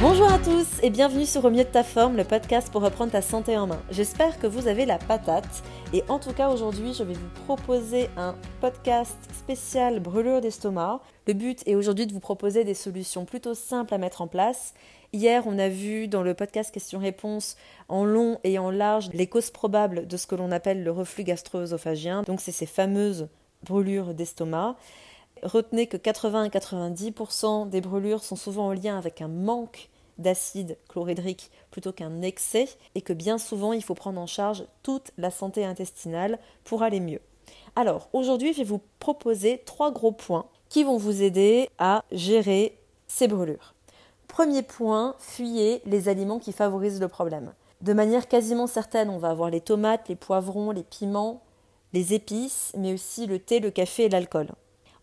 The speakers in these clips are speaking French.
Bonjour à tous et bienvenue sur Au mieux de ta forme, le podcast pour reprendre ta santé en main. J'espère que vous avez la patate et en tout cas aujourd'hui je vais vous proposer un podcast spécial brûlure d'estomac. Le but est aujourd'hui de vous proposer des solutions plutôt simples à mettre en place. Hier on a vu dans le podcast questions-réponses en long et en large les causes probables de ce que l'on appelle le reflux gastro-œsophagien, donc c'est ces fameuses brûlures d'estomac. Retenez que 80 à 90% des brûlures sont souvent en lien avec un manque d'acide chlorhydrique plutôt qu'un excès et que bien souvent il faut prendre en charge toute la santé intestinale pour aller mieux. Alors aujourd'hui je vais vous proposer trois gros points qui vont vous aider à gérer ces brûlures. Premier point, fuyez les aliments qui favorisent le problème. De manière quasiment certaine, on va avoir les tomates, les poivrons, les piments, les épices, mais aussi le thé, le café et l'alcool.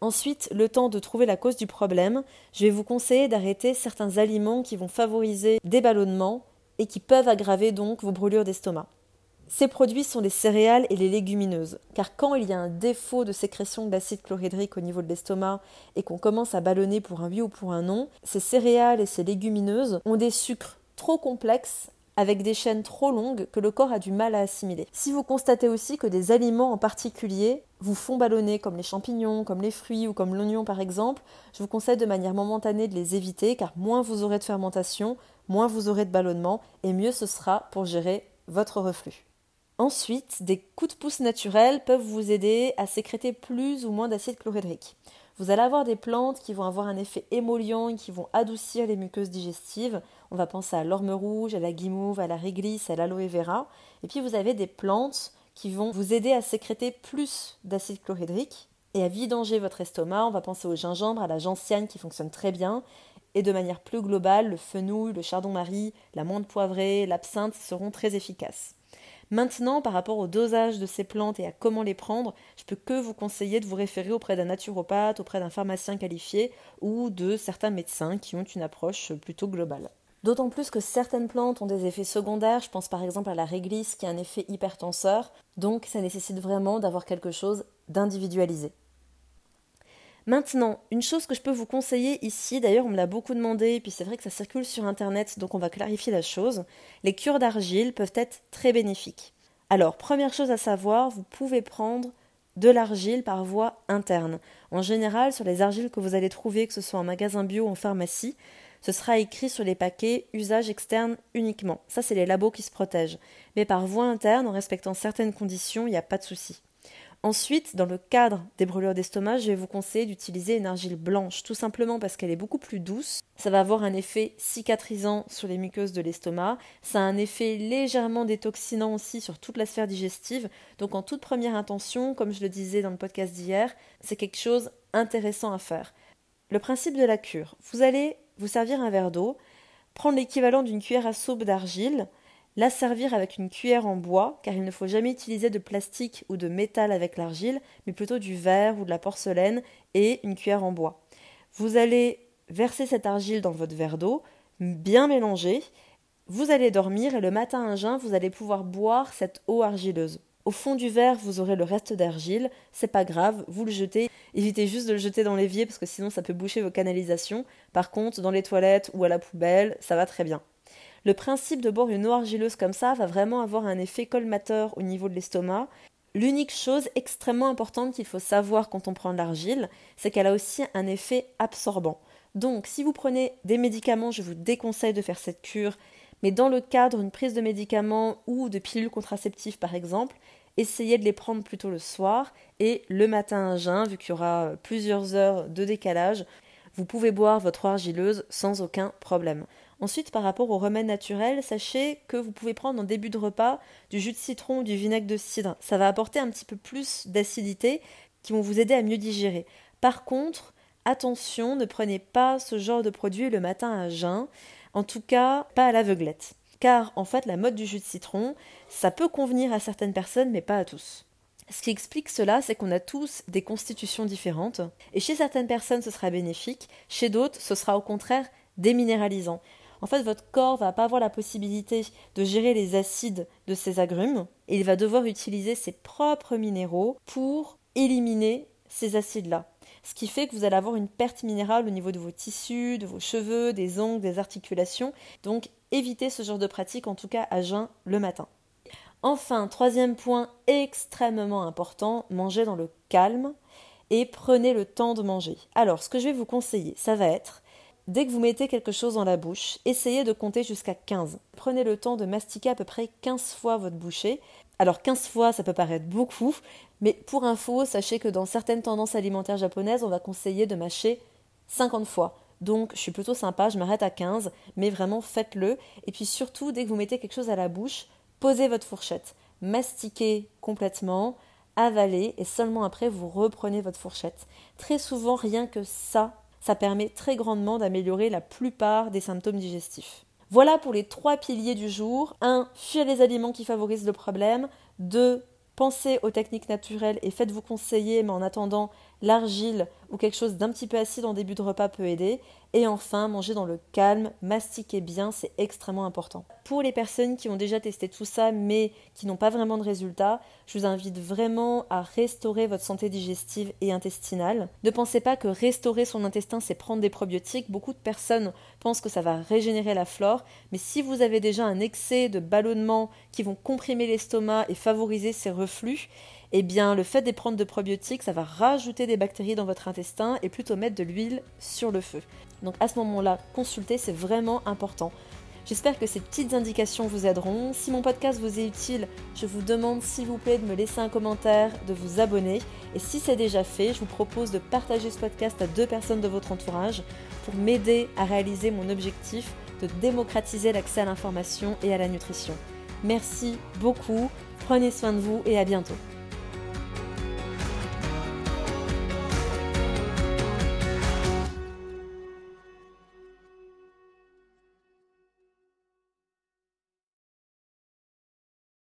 Ensuite, le temps de trouver la cause du problème, je vais vous conseiller d'arrêter certains aliments qui vont favoriser des ballonnements et qui peuvent aggraver donc vos brûlures d'estomac. Ces produits sont les céréales et les légumineuses, car quand il y a un défaut de sécrétion d'acide chlorhydrique au niveau de l'estomac et qu'on commence à ballonner pour un oui ou pour un non, ces céréales et ces légumineuses ont des sucres trop complexes avec des chaînes trop longues que le corps a du mal à assimiler. Si vous constatez aussi que des aliments en particulier vous font ballonner, comme les champignons, comme les fruits ou comme l'oignon par exemple, je vous conseille de manière momentanée de les éviter car moins vous aurez de fermentation, moins vous aurez de ballonnement et mieux ce sera pour gérer votre reflux. Ensuite, des coups de pouce naturels peuvent vous aider à sécréter plus ou moins d'acide chlorhydrique. Vous allez avoir des plantes qui vont avoir un effet émollient qui vont adoucir les muqueuses digestives. On va penser à l'orme rouge, à la guimauve, à la réglisse, à l'aloe vera. Et puis vous avez des plantes qui vont vous aider à sécréter plus d'acide chlorhydrique et à vidanger votre estomac. On va penser au gingembre, à la gentiane qui fonctionne très bien. Et de manière plus globale, le fenouil, le chardon-marie, la menthe poivrée, l'absinthe seront très efficaces. Maintenant, par rapport au dosage de ces plantes et à comment les prendre, je peux que vous conseiller de vous référer auprès d'un naturopathe, auprès d'un pharmacien qualifié ou de certains médecins qui ont une approche plutôt globale. D'autant plus que certaines plantes ont des effets secondaires, je pense par exemple à la réglisse qui a un effet hypertenseur, donc ça nécessite vraiment d'avoir quelque chose d'individualisé. Maintenant, une chose que je peux vous conseiller ici, d'ailleurs on me l'a beaucoup demandé, et puis c'est vrai que ça circule sur Internet, donc on va clarifier la chose, les cures d'argile peuvent être très bénéfiques. Alors, première chose à savoir, vous pouvez prendre de l'argile par voie interne. En général, sur les argiles que vous allez trouver, que ce soit en magasin bio ou en pharmacie, ce sera écrit sur les paquets usage externe uniquement. Ça, c'est les labos qui se protègent. Mais par voie interne, en respectant certaines conditions, il n'y a pas de souci. Ensuite, dans le cadre des brûlures d'estomac, je vais vous conseiller d'utiliser une argile blanche, tout simplement parce qu'elle est beaucoup plus douce. Ça va avoir un effet cicatrisant sur les muqueuses de l'estomac. Ça a un effet légèrement détoxinant aussi sur toute la sphère digestive. Donc, en toute première intention, comme je le disais dans le podcast d'hier, c'est quelque chose intéressant à faire. Le principe de la cure, vous allez vous servir un verre d'eau, prendre l'équivalent d'une cuillère à soupe d'argile, la servir avec une cuillère en bois, car il ne faut jamais utiliser de plastique ou de métal avec l'argile, mais plutôt du verre ou de la porcelaine et une cuillère en bois. Vous allez verser cette argile dans votre verre d'eau, bien mélanger, vous allez dormir et le matin à jeun, vous allez pouvoir boire cette eau argileuse. Au fond du verre, vous aurez le reste d'argile, c'est pas grave, vous le jetez. Évitez juste de le jeter dans l'évier parce que sinon ça peut boucher vos canalisations. Par contre, dans les toilettes ou à la poubelle, ça va très bien. Le principe de boire une eau argileuse comme ça va vraiment avoir un effet colmateur au niveau de l'estomac. L'unique chose extrêmement importante qu'il faut savoir quand on prend de l'argile, c'est qu'elle a aussi un effet absorbant. Donc, si vous prenez des médicaments, je vous déconseille de faire cette cure, mais dans le cadre d'une prise de médicaments ou de pilules contraceptives par exemple, essayez de les prendre plutôt le soir et le matin à jeun, vu qu'il y aura plusieurs heures de décalage, vous pouvez boire votre argileuse sans aucun problème. Ensuite, par rapport aux remèdes naturels, sachez que vous pouvez prendre en début de repas du jus de citron ou du vinaigre de cidre. Ça va apporter un petit peu plus d'acidité qui vont vous aider à mieux digérer. Par contre, attention, ne prenez pas ce genre de produit le matin à jeun, en tout cas pas à l'aveuglette. Car en fait, la mode du jus de citron, ça peut convenir à certaines personnes, mais pas à tous. Ce qui explique cela, c'est qu'on a tous des constitutions différentes, et chez certaines personnes ce sera bénéfique, chez d'autres ce sera au contraire déminéralisant en fait, votre corps va pas avoir la possibilité de gérer les acides de ces agrumes et il va devoir utiliser ses propres minéraux pour éliminer ces acides-là. Ce qui fait que vous allez avoir une perte minérale au niveau de vos tissus, de vos cheveux, des ongles, des articulations. Donc évitez ce genre de pratique, en tout cas à jeun le matin. Enfin, troisième point extrêmement important, mangez dans le calme et prenez le temps de manger. Alors, ce que je vais vous conseiller, ça va être Dès que vous mettez quelque chose dans la bouche, essayez de compter jusqu'à 15. Prenez le temps de mastiquer à peu près 15 fois votre bouchée. Alors 15 fois, ça peut paraître beaucoup, mais pour info, sachez que dans certaines tendances alimentaires japonaises, on va conseiller de mâcher 50 fois. Donc je suis plutôt sympa, je m'arrête à 15, mais vraiment faites-le. Et puis surtout, dès que vous mettez quelque chose à la bouche, posez votre fourchette. Mastiquez complètement, avalez, et seulement après vous reprenez votre fourchette. Très souvent, rien que ça, ça permet très grandement d'améliorer la plupart des symptômes digestifs. Voilà pour les trois piliers du jour. 1. Fuir les aliments qui favorisent le problème. 2. Pensez aux techniques naturelles et faites-vous conseiller, mais en attendant, l'argile ou quelque chose d'un petit peu acide en début de repas peut aider. Et enfin, manger dans le calme, mastiquer bien, c'est extrêmement important. Pour les personnes qui ont déjà testé tout ça mais qui n'ont pas vraiment de résultats, je vous invite vraiment à restaurer votre santé digestive et intestinale. Ne pensez pas que restaurer son intestin, c'est prendre des probiotiques. Beaucoup de personnes pensent que ça va régénérer la flore, mais si vous avez déjà un excès de ballonnement qui vont comprimer l'estomac et favoriser ses reflux, eh bien le fait de prendre de probiotiques, ça va rajouter des bactéries dans votre intestin et plutôt mettre de l'huile sur le feu. Donc à ce moment-là, consulter, c'est vraiment important. J'espère que ces petites indications vous aideront. Si mon podcast vous est utile, je vous demande s'il vous plaît de me laisser un commentaire, de vous abonner. Et si c'est déjà fait, je vous propose de partager ce podcast à deux personnes de votre entourage pour m'aider à réaliser mon objectif de démocratiser l'accès à l'information et à la nutrition. Merci beaucoup, prenez soin de vous et à bientôt.